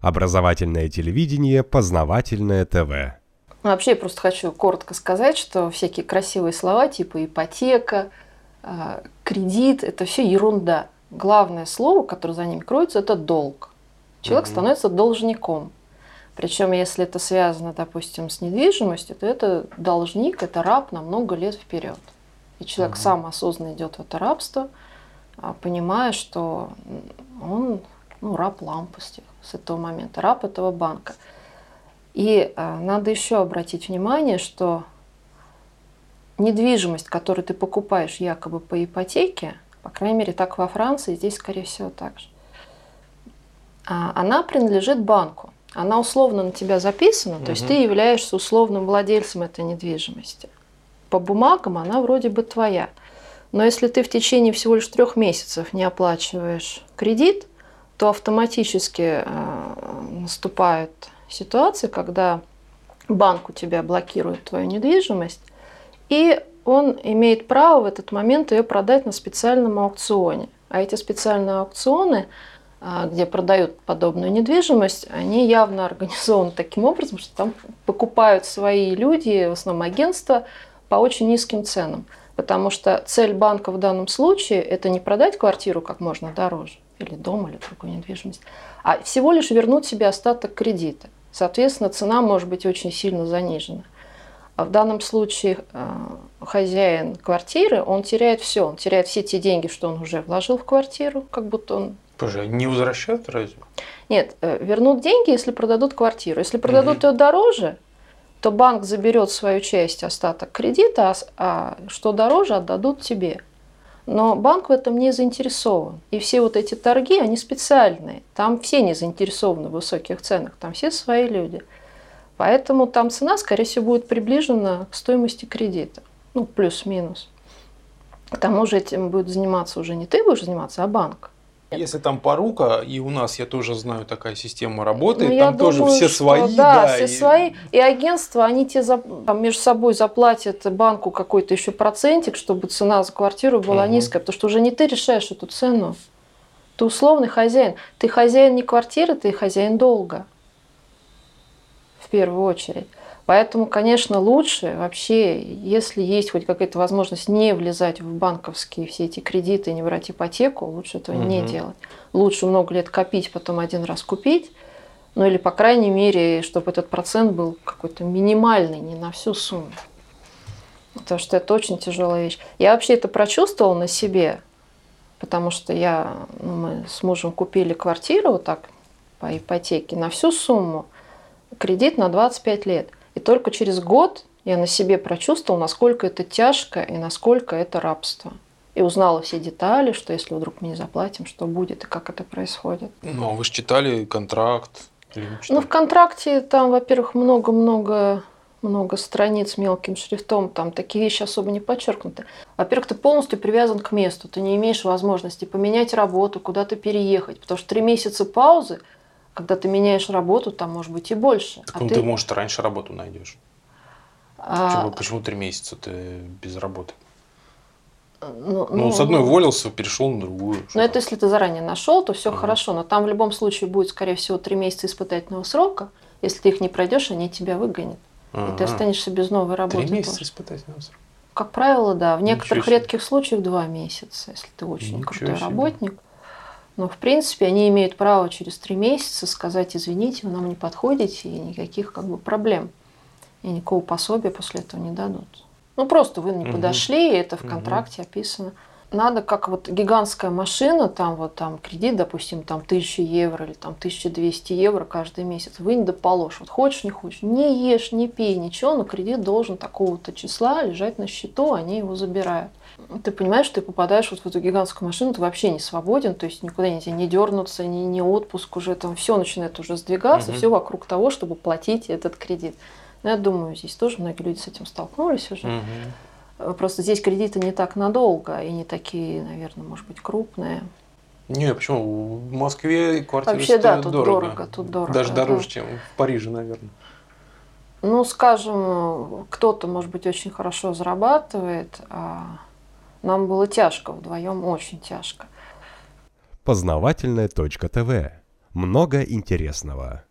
Образовательное телевидение, познавательное ТВ. Ну, вообще, я просто хочу коротко сказать, что всякие красивые слова типа ипотека, а, кредит – это все ерунда. Главное слово, которое за ним кроется, это долг. Человек угу. становится должником. Причем, если это связано, допустим, с недвижимостью, то это должник, это раб на много лет вперед. И человек угу. сам осознанно идет в это рабство, а, понимая, что он ну, раб лампости с этого момента, раб этого банка. И а, надо еще обратить внимание, что недвижимость, которую ты покупаешь якобы по ипотеке, по крайней мере так во Франции, здесь скорее всего так же, а, она принадлежит банку. Она условно на тебя записана, угу. то есть ты являешься условным владельцем этой недвижимости. По бумагам она вроде бы твоя. Но если ты в течение всего лишь трех месяцев не оплачиваешь кредит, то автоматически э, наступает ситуация, когда банк у тебя блокирует твою недвижимость, и он имеет право в этот момент ее продать на специальном аукционе. А эти специальные аукционы, э, где продают подобную недвижимость, они явно организованы таким образом, что там покупают свои люди, в основном агентства, по очень низким ценам. Потому что цель банка в данном случае – это не продать квартиру как можно дороже, или дом, или другую недвижимость, а всего лишь вернуть себе остаток кредита. Соответственно, цена может быть очень сильно занижена. А в данном случае э, хозяин квартиры, он теряет все. Он теряет все те деньги, что он уже вложил в квартиру, как будто он... Боже, не возвращают разве? Нет, э, вернут деньги, если продадут квартиру. Если продадут угу. ее дороже, то банк заберет свою часть, остаток кредита, а, а что дороже отдадут тебе. Но банк в этом не заинтересован. И все вот эти торги, они специальные. Там все не заинтересованы в высоких ценах, там все свои люди. Поэтому там цена, скорее всего, будет приближена к стоимости кредита. Ну, плюс-минус. К тому же этим будет заниматься уже не ты будешь заниматься, а банк. Если там порука, и у нас, я тоже знаю, такая система работает, ну, там тоже думаю, все свои. Да, да все и... свои. И агентства, они тебе за, там, между собой заплатят банку какой-то еще процентик, чтобы цена за квартиру была угу. низкая, потому что уже не ты решаешь эту цену. Ты условный хозяин. Ты хозяин не квартиры, ты хозяин долга. В первую очередь. Поэтому, конечно, лучше вообще, если есть хоть какая-то возможность не влезать в банковские все эти кредиты, не брать ипотеку, лучше этого угу. не делать. Лучше много лет копить, потом один раз купить. Ну или, по крайней мере, чтобы этот процент был какой-то минимальный, не на всю сумму. Потому что это очень тяжелая вещь. Я вообще это прочувствовала на себе, потому что я, ну, мы с мужем купили квартиру вот так по ипотеке на всю сумму, кредит на 25 лет. Только через год я на себе прочувствовал, насколько это тяжко и насколько это рабство. И узнала все детали, что если вдруг мы не заплатим, что будет и как это происходит. Ну, а вы же читали контракт? Ну, в контракте там, во-первых, много-много много страниц мелким шрифтом, там такие вещи особо не подчеркнуты. Во-первых, ты полностью привязан к месту, ты не имеешь возможности поменять работу, куда-то переехать, потому что три месяца паузы когда ты меняешь работу, там может быть и больше. Так а ну, ты, ты, может, раньше работу найдешь. А... Почему, почему три месяца ты без работы? Ну, ну, ну, с одной уволился, перешел на другую. Ну, это если ты заранее нашел, то все угу. хорошо. Но там в любом случае будет, скорее всего, три месяца испытательного срока. Если ты их не пройдешь, они тебя выгонят. Ага. И ты останешься без новой работы. Три месяца испытательного срока. Как правило, да. В некоторых редких случаях два месяца, если ты очень Ничего крутой себе. работник. Но, в принципе, они имеют право через три месяца сказать, извините, вы нам не подходите, и никаких как бы проблем. И никакого пособия после этого не дадут. Ну, просто вы не угу. подошли, и это в контракте угу. описано. Надо как вот гигантская машина, там вот там кредит, допустим, там 1000 евро или там 1200 евро каждый месяц, вынь да положь. Вот хочешь, не хочешь, не ешь, не пей, ничего, но кредит должен такого-то числа лежать на счету, они его забирают ты понимаешь, ты попадаешь вот в эту гигантскую машину, ты вообще не свободен, то есть никуда нельзя не дернуться, ни, ни отпуск уже, там все начинает уже сдвигаться, угу. все вокруг того, чтобы платить этот кредит. Но я думаю, здесь тоже многие люди с этим столкнулись уже. Угу. Просто здесь кредиты не так надолго и не такие, наверное, может быть, крупные. Не, почему? В Москве квартиры Вообще, да, тут дорого. дорого. Тут дорого. Даже дороже, да. чем в Париже, наверное. Ну, скажем, кто-то, может быть, очень хорошо зарабатывает, а нам было тяжко вдвоем, очень тяжко. Познавательная точка ТВ. Много интересного.